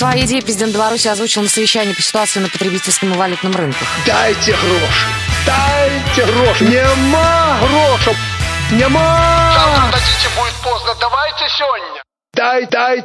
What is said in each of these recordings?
Свои идеи президент Беларуси озвучил на совещании по ситуации на потребительском и валютном рынках. Дайте гроши! Дайте гроши! Нема грошей! Нема! Завтра дадите, будет поздно. Давайте сегодня. Дай, дай!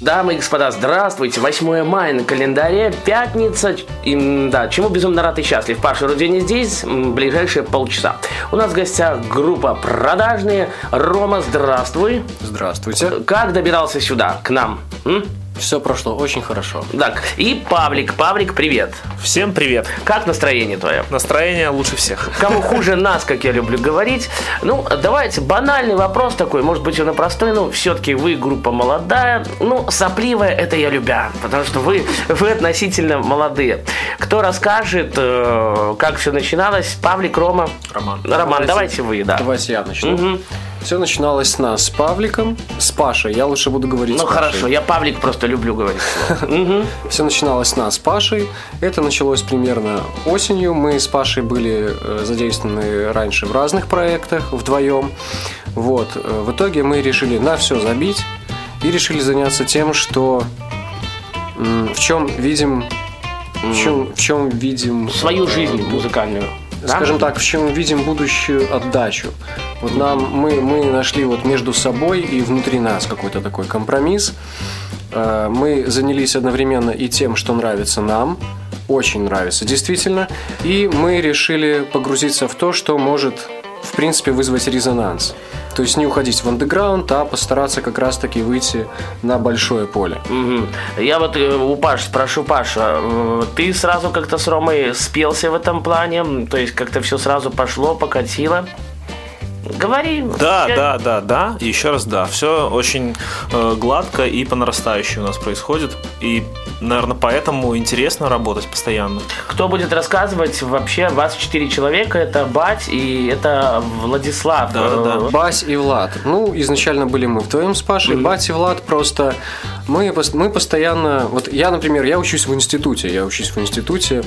Дамы и господа, здравствуйте. 8 мая на календаре, пятница. И, да, чему безумно рад и счастлив. Паша Рудени здесь, ближайшие полчаса. У нас в гостях группа «Продажные». Рома, здравствуй. Здравствуйте. Как добирался сюда, к нам? М? Все прошло очень хорошо. Так, и Павлик. Павлик, привет. Всем привет. Как настроение твое? Настроение лучше всех. Кому хуже нас, как я люблю говорить. Ну, давайте, банальный вопрос такой, может быть, он и простой, но все-таки вы группа молодая. Ну, сопливая, это я любя, потому что вы, вы относительно молодые. Кто расскажет, э, как все начиналось? Павлик, Рома? Роман. Роман, давайте, вы, да. Давайте я начну. Все начиналось с нас, с Павликом, с Пашей. Я лучше буду говорить Ну, с Пашей. хорошо, я Павлик просто люблю говорить. Все начиналось с нас, с Пашей. Это началось примерно осенью. Мы с Пашей были э, задействованы раньше в разных проектах вдвоем. Вот. э, В итоге мы решили на все забить и решили заняться тем, что в чем видим, в чем, в чем видим Свою э, жизнь музыкальную. да? скажем так, в чем видим будущую отдачу. Вот нам мы, мы нашли вот между собой и внутри нас какой-то такой компромисс. Э, Мы занялись одновременно и тем, что нравится нам, очень нравится, действительно, и мы решили погрузиться в то, что может, в принципе, вызвать резонанс. То есть не уходить в андеграунд, а постараться как раз-таки выйти на большое поле. Мгм. Я вот э, у Паши спрошу, Паша, э, ты сразу как-то с Ромой спелся в этом плане? То есть как-то все сразу пошло, покатило? Говори. Да, Я- да, да, да. Еще раз да. Все очень э, гладко и по нарастающей у нас происходит. И, наверное, поэтому интересно работать постоянно. Кто будет рассказывать вообще? Вас четыре человека. Это Бать и это Владислав. Да-да-да. Э, Бась и Влад. Ну, изначально были мы вдвоем с Пашей. Бась и Влад просто... Мы, мы постоянно... Вот я, например, я учусь в институте. Я учусь в институте.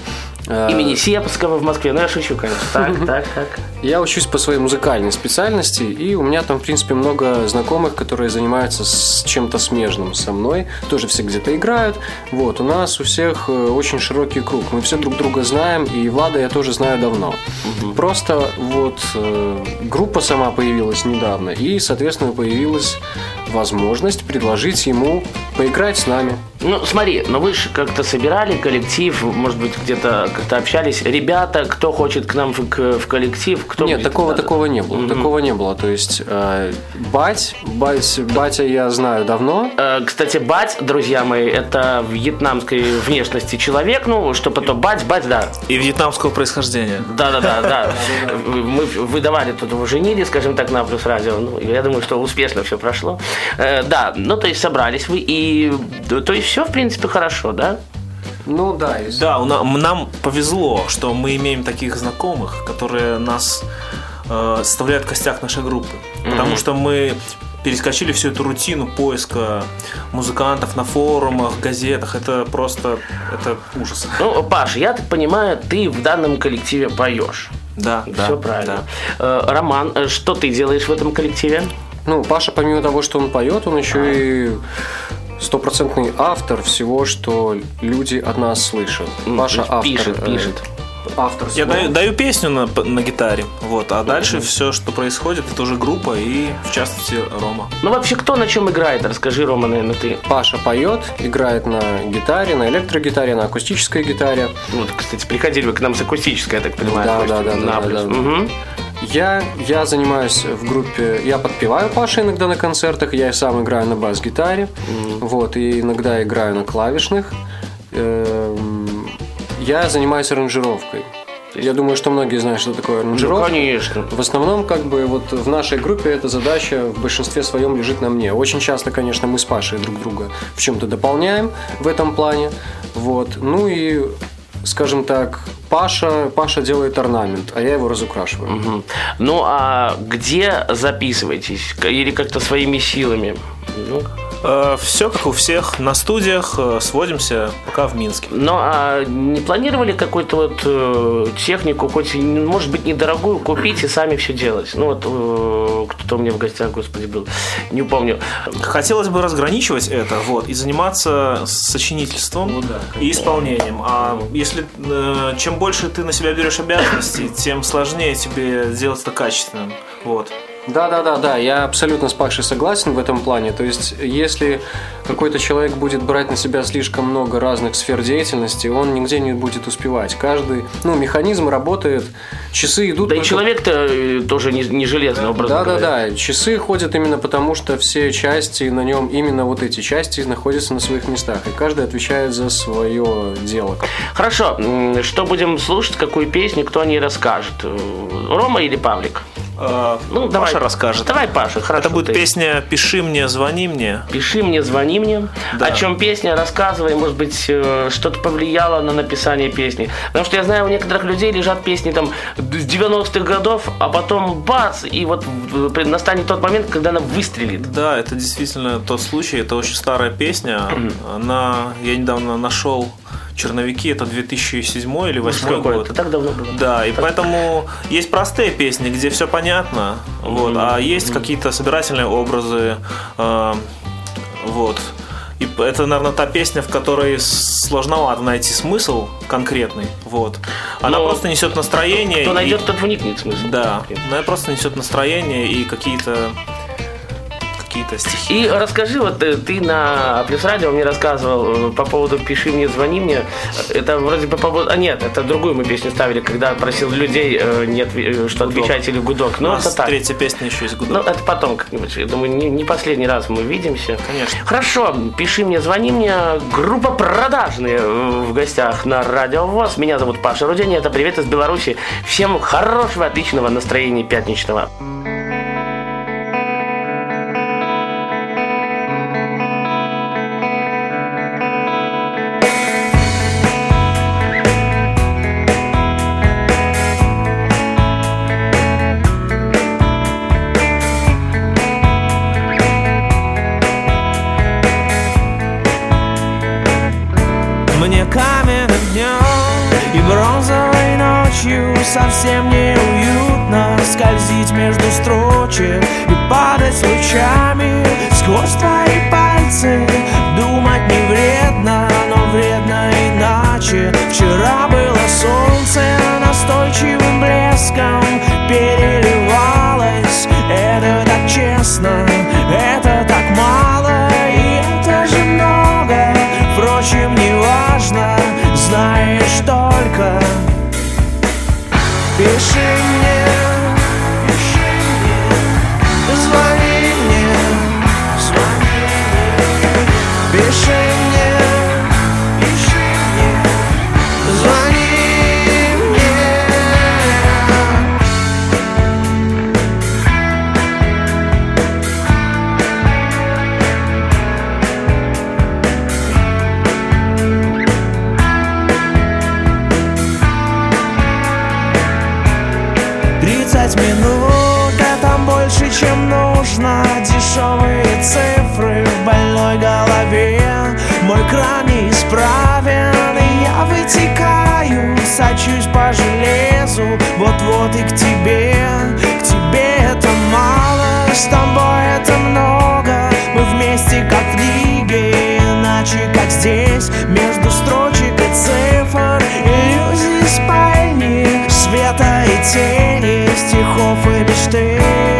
Э, Имени Сепского в Москве. Ну, я шучу, конечно. Так, так, так. Я учусь по своей музыкальной специальности, и у меня там, в принципе, много знакомых, которые занимаются с чем-то смежным со мной, тоже все где-то играют. Вот, у нас у всех э, очень широкий круг, мы все друг друга знаем, и Влада я тоже знаю давно. Просто вот э, группа сама появилась недавно, и, соответственно, появилась возможность предложить ему поиграть с нами. Ну, смотри, но вы же как-то собирали коллектив, может быть, где-то как-то общались. Ребята, кто хочет к нам в, к- в коллектив, кто Нет, такого, надо? такого не было. Такого не было. То есть, э, бать, бать, батя я знаю давно. Э, Кстати, бать, друзья мои, это вьетнамской внешности человек, ну, что потом бать, бать, да. И вьетнамского происхождения. Да, да, да, да. Мы выдавали тут его женили, скажем так, на плюс радио. Ну, я думаю, что успешно все прошло. Э, Да, ну, то есть собрались вы, и то есть все, в принципе, хорошо, да? Ну да, если- Да, у на- нам повезло, что мы имеем таких знакомых, которые нас э, составляют костяк нашей группы. Потому что мы перескочили всю эту рутину поиска музыкантов на форумах, газетах. Это просто это ужас. Ну, Паш, я так понимаю, ты в данном коллективе поешь. Да, да. Все правильно. да. Э, Роман, э, что ты делаешь в этом коллективе? Ну, Паша, помимо того, что он поет, он еще и стопроцентный автор всего, что люди от нас слышат. М, Паша автор. пишет, э, пишет. Автор. Я даю, даю песню на, на гитаре, вот, а дальше все, что происходит, это уже группа и, в частности, Рома. Ну, вообще, кто на чем играет? Расскажи, Рома, наверное, ты. Паша поет, играет на гитаре, на электрогитаре, на акустической гитаре. Вот, кстати, приходили вы к нам с акустической, я так понимаю. Да, да, да, на да, плюс. да. Мгм. Я, я занимаюсь в группе, я подпеваю Паше иногда на концертах, я и сам играю на бас-гитаре, вот, и иногда играю на клавишных. Эм, Я занимаюсь аранжировкой. Я думаю, что многие знают, что такое Ну, аранжировка. конечно. В основном, как бы, вот в нашей группе эта задача в большинстве своем лежит на мне. Очень часто, конечно, мы с Пашей друг друга в чем-то дополняем в этом плане. Вот. Ну и, скажем так, Паша, Паша делает орнамент, а я его разукрашиваю. Мгм. Ну, а где записываетесь? Или как-то своими силами? Ну, все как у всех. На студиях э, сводимся пока в Минске. Ну, а не планировали какую-то вот э, технику, хоть, может быть, недорогую, купить и сами все делать? Ну, вот э, кто-то у меня в гостях, господи, был, не помню. Хотелось бы разграничивать это, вот, и заниматься сочинительством и исполнением. А если э, чем больше ты на себя берешь обязанностей, тем сложнее тебе делать это качественным. Вот. Да, да, да, да, я абсолютно с Пашей согласен в этом плане. То есть, если какой-то человек будет брать на себя слишком много разных сфер деятельности, он нигде не будет успевать. Каждый, ну, механизм работает, часы идут. Да и только- человек-то э, тоже не, не железный, образно Да, да, говоря. да. Часы ходят именно потому, что все части на нем, именно вот эти части находятся на своих местах. И каждый отвечает за свое дело. Хорошо, что будем слушать, какую песню, кто о ней расскажет? Э, Рома или Павлик? Э, Ну, давай. Паша расскажет. Давай, Паша, хорошо. Это будет ты. песня «Пиши мне, звони мне». Пиши мне, звони мне. Да. О чем песня, рассказывай, может быть, э, что-то повлияло на написание песни. Потому что я знаю, у некоторых людей лежат песни там с 90-х годов, а потом бац, и вот при- настанет тот момент, когда она выстрелит. Да, это действительно тот случай. Это очень старая песня. Она, я недавно нашел черновики. Это 2007 или 2008 Какое год. это так давно было. Да, и поэтому есть простые песни, где все понятно, вот, а есть какие-то собирательные образы, э, вот. И это, наверное, та песня, в которой сложновато найти смысл конкретный, вот. Она Но просто несет настроение. Кто и- найдет, тот вникнет смысл. Да, она просто несет настроение и какие-то какие-то стихи. И расскажи, вот э, ты на Плюс Радио мне рассказывал э, по поводу «Пиши мне, звони мне». Это вроде бы по поводу... А нет, это другую мы песню ставили, когда просил людей, э, не отве- э, что Гудок. отвечать или гудок. У Ну, нас это так. третья песня еще есть Ну, гудок. это потом как-нибудь. Я думаю, не, не последний раз мы видимся. Конечно. Хорошо, пиши мне, звони мне. Группа «Продажные» в гостях на Радио ВОЗ. Меня зовут Паша Рудени. Это привет из Беларуси. Всем хорошего, отличного настроения пятничного. Между строчек И падать лучами Тридцать минут, это больше, чем нужно. Дешевые цифры в больной голове. Мой кран неисправен, и я вытекаю Сочусь по железу, вот-вот и к тебе К тебе это мало, с тобой это много. Мы вместе, как в книге, иначе, как здесь Между строчек и цифр тени Стихов и мечты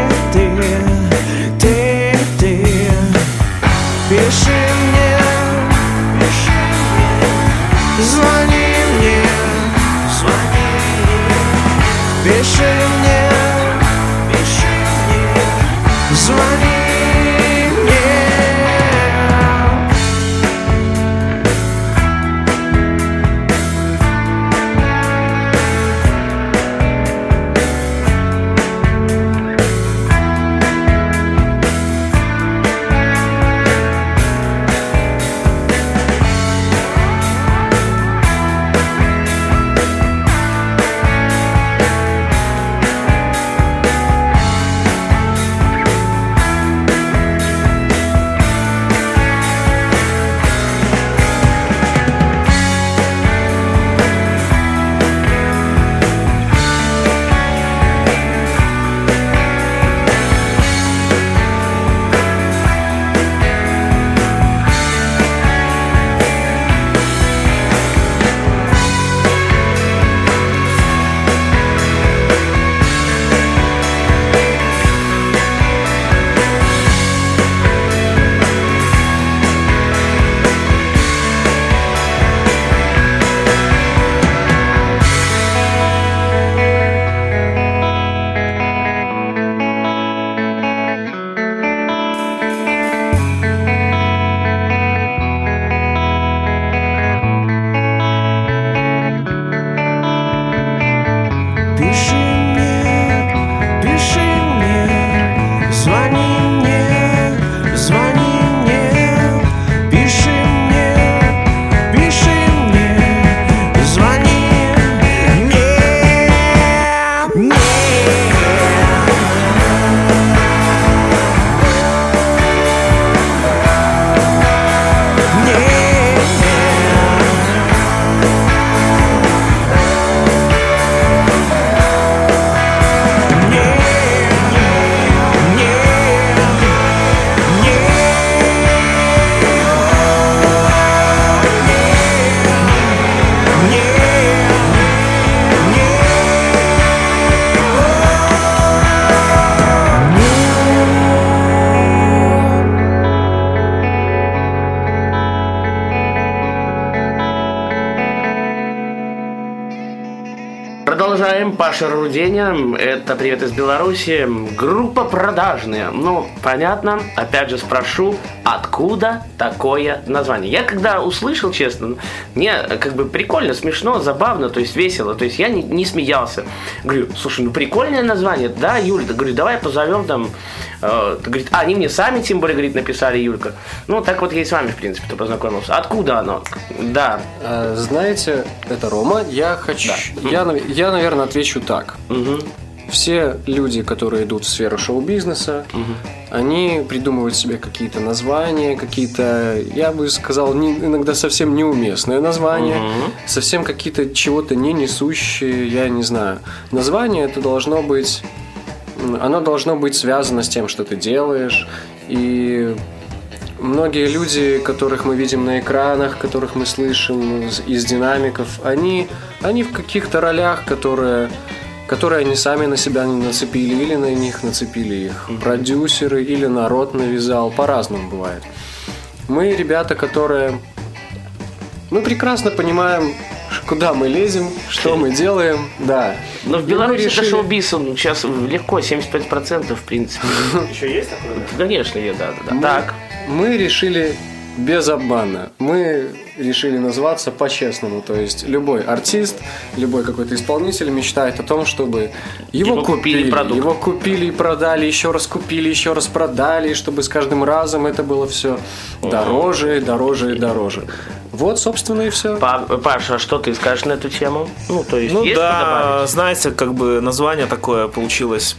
Продолжаем. Паша Руденя. Это «Привет из Беларуси». Группа «Продажные». Ну, понятно. Опять же спрошу, откуда такое название? Я когда услышал, честно, мне как бы прикольно, смешно, забавно, то есть весело. То есть я не, не смеялся. Говорю, слушай, ну прикольное название. Да, Юль, говорю, давай позовем там... Э, говорит, а, они мне сами, тем более, говорит, написали, Юлька. Ну, так вот я и с вами, в принципе, то познакомился. Откуда оно? Да. Э, Знаете, это Рома. Я хочу. Я, нав- я, наверное, отвечу так. Все люди, которые идут в сферу шоу-бизнеса, они придумывают себе какие-то названия, какие-то, я бы сказал, не- иногда совсем неуместные названия, совсем какие-то чего-то не несущие, я не знаю. Название это должно быть, оно должно быть связано с тем, что ты делаешь, и Многие люди, которых мы видим на экранах, которых мы слышим из- из динамиков, они, они в каких-то ролях, которые, которые они сами на себя не нацепили, или на них нацепили их продюсеры, или народ навязал. По-разному бывает. Мы ребята, которые... Мы прекрасно понимаем, куда мы лезем, что мы делаем, да. Но в Беларуси это решили- шоу-биз, он сейчас легко, 75% в принципе. Еще есть такое? Конечно, да, да, да. Мы- Так. Мы решили без обмана. Мы решили назваться по-честному. То есть любой артист, любой какой-то исполнитель мечтает о том, чтобы его, Его купили купили, продукт. его купили и продали, еще раз купили, еще раз продали, и чтобы с каждым разом это было все дороже, и дороже и дороже. Вот, собственно, и все. Па- Паша, а что ты скажешь на эту тему? Ну, то есть, Ну есть да, знаете, как бы название такое получилось.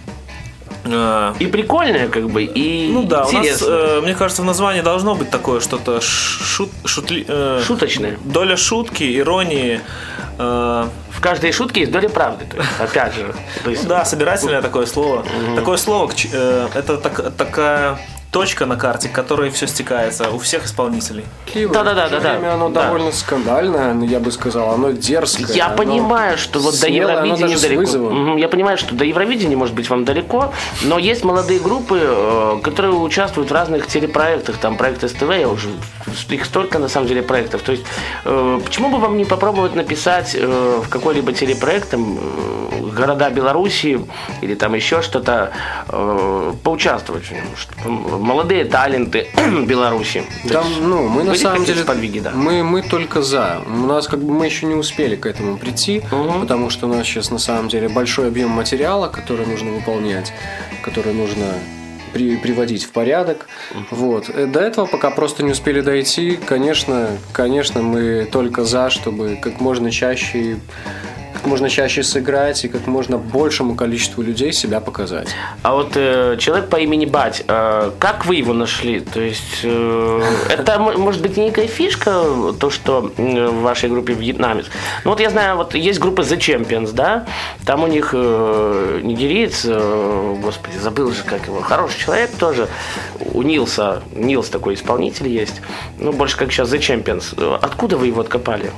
И прикольное, как бы, и Ну да, у нас, э, мне кажется, в названии должно быть такое что-то шут, шутли- э, Шуточное. доля шутки, иронии. э, В каждой шутке есть доля правды, то есть, опять же. То есть, да, собирательное такое слово. Такое слово, э, это так- такая точка на карте, к которой все стекается у всех исполнителей. Да-да-да, В то же да-да. время оно Да. довольно скандальное, ну, я бы сказал, оно дерзкое. Я оно понимаю, что вот до смелое, оно Евровидения далеко. Я понимаю, что до Евровидения может быть вам далеко, но есть молодые группы, э, которые участвуют в разных телепроектах, там проект СТВ, я уже их столько на самом деле проектов. То есть э, почему бы вам не попробовать написать э, в какой-либо телепроект там, э, города Беларуси или там еще что-то э, поучаствовать в нем, молодые таланты Беларуси. Да, есть ну, мы на самом деле, сподвиги, да. мы, мы только за. У нас как бы мы еще не успели к этому прийти, потому что у нас сейчас на самом деле большой объем материала, который нужно выполнять, который нужно при- приводить в порядок. Вот. Э, До этого пока просто не успели дойти. Конечно, конечно, мы только за, чтобы как можно чаще как можно чаще сыграть и как можно большему количеству людей себя показать. А вот э, человек по имени Бать, э, как вы его нашли? То есть э, это может быть некая фишка, то, что в вашей группе вьетнамец. Ну вот я знаю, вот есть группа The Champions, да? Там у них э, нигериец, э, господи, забыл же, как его, хороший человек тоже, у Нилса, Нилс такой исполнитель есть, ну больше как сейчас The Champions. Откуда вы его откопали?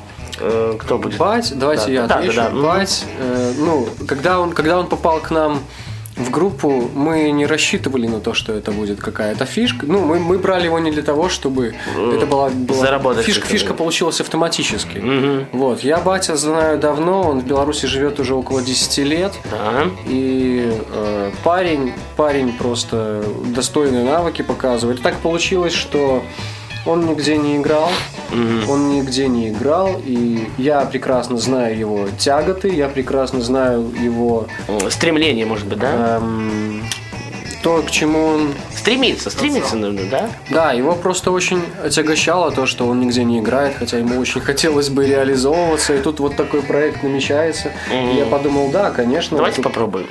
Э, Кто будет? Бать, давайте Да, я да, отвечу. да, да. Бать, э, ну, когда он, когда он попал к нам в группу, мы не рассчитывали на то, что это будет какая-то фишка. Ну, мы, мы брали его не для того, чтобы это была, была заработать фишка. Фишка получилась автоматически. Вот, я батя знаю давно, он в Беларуси живет уже около 10 лет. Да. И э, парень, парень просто достойные навыки показывает. Так получилось, что он нигде не играл, он нигде не играл, и я прекрасно знаю его тяготы, я прекрасно знаю его Стремление, может быть, да? эм, то, к чему он Стремиться, стремиться нужно, да? да, его просто очень отягощало то, что он нигде не играет, хотя ему очень хотелось бы реализовываться, и тут вот такой проект намечается. И я подумал, да, конечно. Давайте тут попробуем.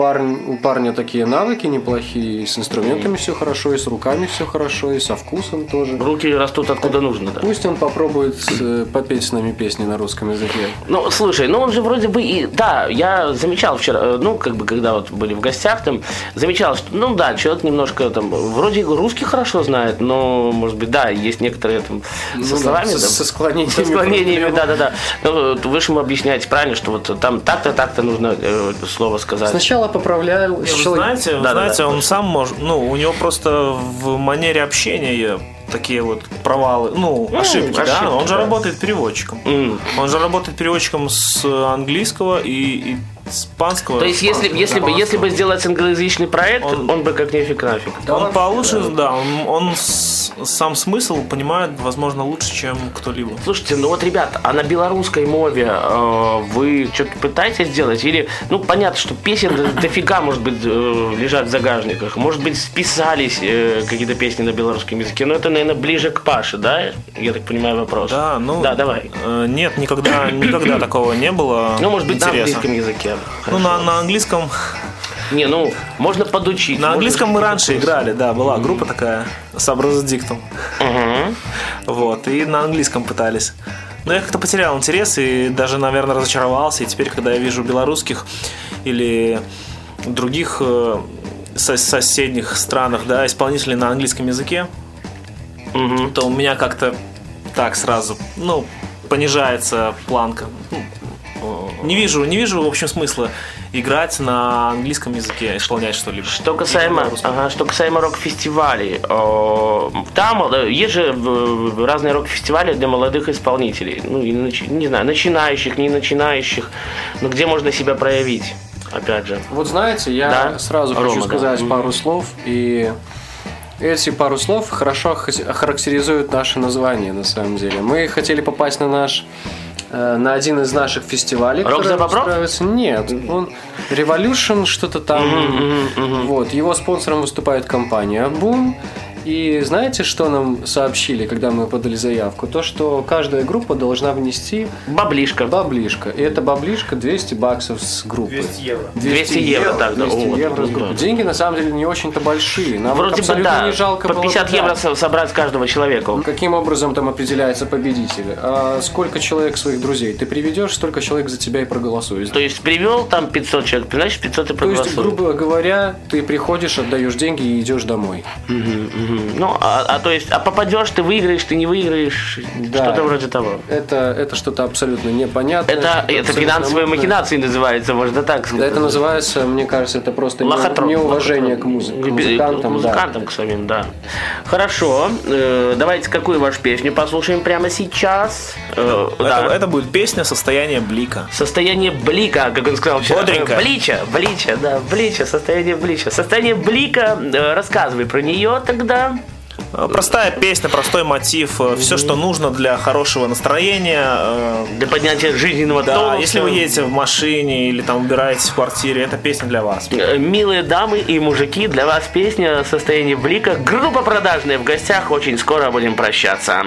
Парень, у парня такие навыки неплохие, и с инструментами все хорошо, и с руками все хорошо, и со вкусом тоже. Руки растут откуда нужно, да. Пусть он попробует э, попеть с нами песни на русском языке. Ну, слушай, ну он же вроде бы и... Да, я замечал вчера, э, ну, как бы, когда вот были в гостях там, замечал, что, ну, да, человек немножко там, вроде русский хорошо знает, но, может быть, да, есть некоторые там со Ну да, словами, со- там, со склонениями Со склонениями, проблема. да-да-да. Ну, вот вы же ему объясняете правильно, что вот там так-то, так-то нужно э, слово сказать. Сначала поправляю. Не, вы знаете, вы Да-да-да. знаете, он сам может, ну, у него просто в манере общения такие вот провалы, ну, ошибки, ошибки, да, он же да. работает переводчиком. Он же работает переводчиком с английского и, и испанского. То есть, если, если, бы, если бы сделать англоязычный проект, он, Он- бы как нифиг нафиг. он получше, да, он, он с- сам смысл понимает, возможно, лучше, чем кто-либо. Слушайте, ну вот, ребят, а на белорусской мове э, вы что-то пытаетесь делать? Или, ну, понятно, что песен до- дофига, может быть, э, лежат в загажниках. Может быть, списались э, какие-то песни на белорусском языке. Но это, наверное, ближе к Паше, да? Я так понимаю вопрос. Да, ну. Да, давай. э, Нет, никогда, никогда такого не было. Ну, может быть, на интереса. английском языке. Ну, Хорошо. на, на английском. Не, ну, можно подучить. На можно английском мы раньше играли, да, была группа такая с диктом. Вот, и на английском пытались. Но я как-то потерял интерес и даже, наверное, разочаровался. И теперь, когда я вижу белорусских или других э, со- соседних странах, да, исполнителей на английском языке, то у меня как-то так сразу, ну, понижается планка. Ну, Не вижу, не вижу, в общем, смысла играть на английском языке, исполнять что-либо. Что касаемо, ага, что касаемо рок-фестивалей, там э, есть же э, разные рок-фестивали для молодых исполнителей, ну, и не знаю, начинающих, не начинающих, но где можно себя проявить, опять же. Вот знаете, я Да? сразу Рома, хочу да. сказать Мгм. пару слов, и эти пару слов хорошо охарактеризуют наше название на самом деле. Мы хотели попасть на наш на один из наших фестивалей, Рок за бобров? Нет, он Revolution что-то там. Вот его спонсором выступает компания Boom. И знаете, что нам сообщили, когда мы подали заявку? То, что каждая группа должна внести Баблишка. баблишко. И эта баблишка 200 баксов с группы. 200 евро. 200 евро, так, да, 200 вот, евро с вот, группы. да. Деньги на самом деле не очень-то большие. Нам Вроде бы да, не жалко по было 50 бы, да. евро со- собрать с каждого человека. Каким образом там определяется победитель? А сколько человек своих друзей ты приведешь, столько человек за тебя и проголосует. То есть привел там 500 человек, значит 500 и То есть, грубо говоря, ты приходишь, отдаешь деньги и идешь домой. Ну, а, а то есть, а попадешь, ты выиграешь, ты не выиграешь, Да. что-то вроде того. Это, это что-то абсолютно непонятное. Это, это финансовые махинации называется, можно так Да, сказать. это называется, мне кажется, это просто Лохотрон. неуважение к, музи- к К музыкантам. да. музыкантам, к самим, да. Хорошо. э, давайте какую вашу песню послушаем прямо сейчас. Э, да. Это, это будет песня «Состояние блика». Состояние блика, как он сказал вчера. Бодренько. Блича, блича, да, блича, состояние блича. Состояние блика, э, рассказывай про нее тогда. Э, Простая песня, простой мотив, все, что нужно для хорошего настроения. э, Для поднятия жизненного Да, тонуса. если вы едете в машине или там убираетесь в квартире, это песня для вас. Э, Милые дамы и мужики, для вас песня «Состояние блика». Группа продажная в гостях. Очень скоро будем прощаться.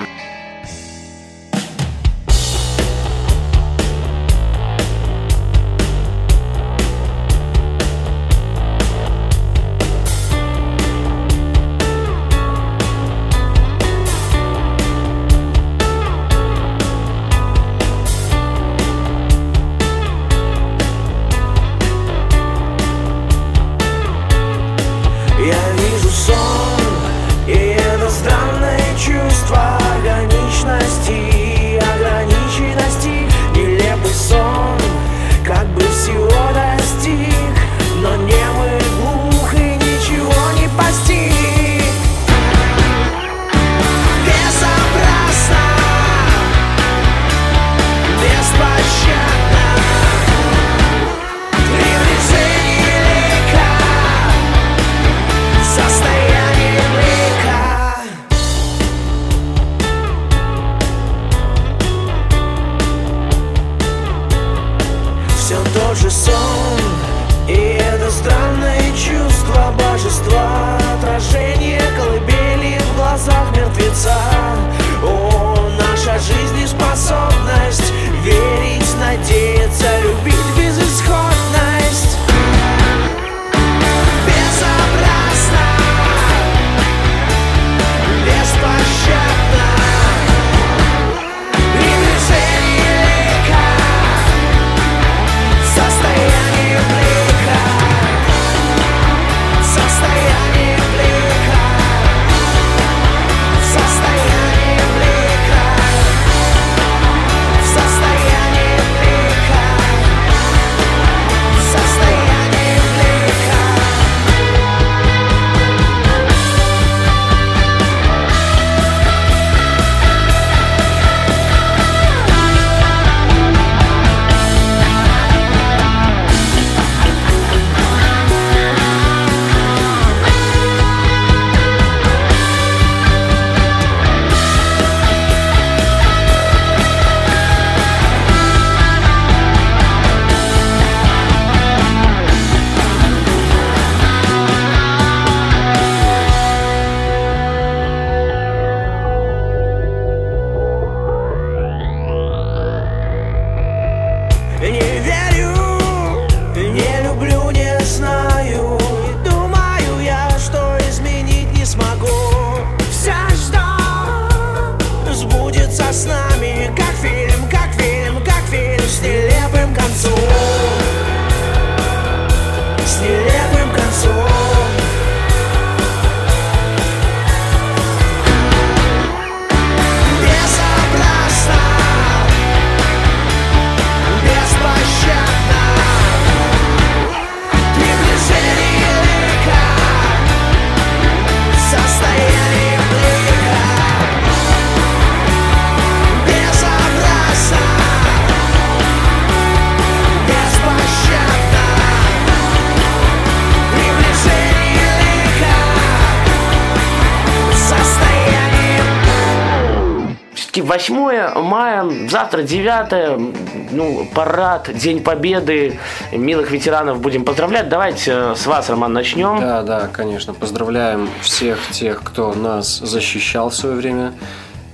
Завтра 9 ну, парад, День Победы, милых ветеранов будем поздравлять. Давайте э, с вас, Роман, начнем. Да, да, конечно. Поздравляем всех тех, кто нас защищал в свое время.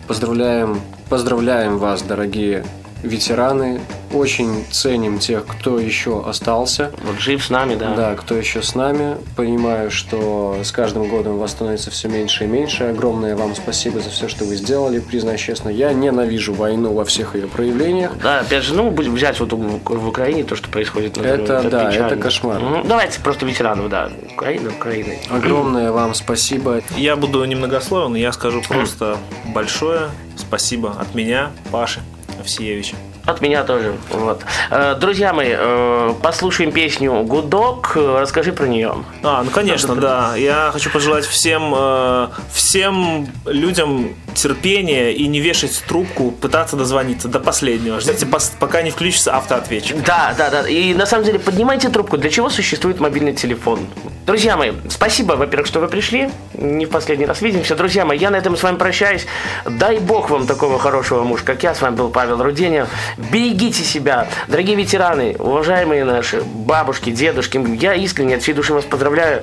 Поздравляем, поздравляем вас, дорогие ветераны. Очень ценим тех, кто еще остался. Вот жив с нами, да. Да, кто еще с нами. Понимаю, что с каждым годом вас становится все меньше и меньше. Огромное вам спасибо за все, что вы сделали. Признаюсь честно, я ненавижу войну во всех ее проявлениях. Да, опять же, ну, будем взять вот в, Украине то, что происходит. на Это, дороге, да, печально. это кошмар. Ну, давайте просто ветеранов, да. Украина, Украина. Огромное вам спасибо. Я буду немногословен, я скажу просто большое спасибо от меня, Паши Овсиевича. От меня тоже. Вот. Э, Друзья мои, э, послушаем песню «Гудок». Э, Расскажи про нее. А, ну конечно, да. Я хочу пожелать всем, всем людям терпения и не вешать трубку, пытаться дозвониться до последнего. Ждите, пока не включится автоответчик. Да, да, да. И на самом деле поднимайте трубку. Для чего существует мобильный телефон? Друзья мои, спасибо, во-первых, что вы пришли. Не в последний раз видимся. Друзья мои, я на этом с вами прощаюсь. Дай бог вам такого хорошего мужа, как я. С вами был Павел Руденев. Берегите себя. Дорогие ветераны, уважаемые наши бабушки, дедушки, я искренне от всей души вас поздравляю.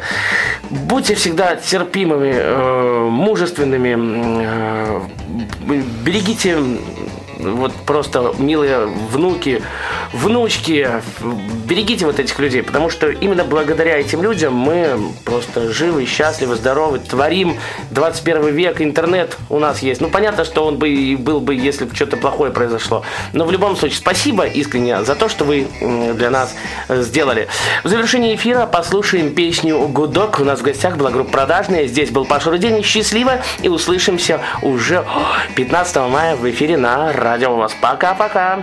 Будьте всегда терпимыми, э, мужественными. э, берегите вот просто милые внуки, внучки, берегите вот этих людей, потому что именно благодаря этим людям мы просто живы, счастливы, здоровы, творим 21 век, интернет у нас есть. Ну, понятно, что он бы и был бы, если бы что-то плохое произошло. Но в любом случае, спасибо искренне за то, что вы для нас э, сделали. В завершении эфира послушаем песню «Гудок». У нас в гостях была группа «Продажная». Здесь был Паша Рудень. Счастливо и услышимся уже о, 15 мая в эфире на Радио у вас. Пока-пока.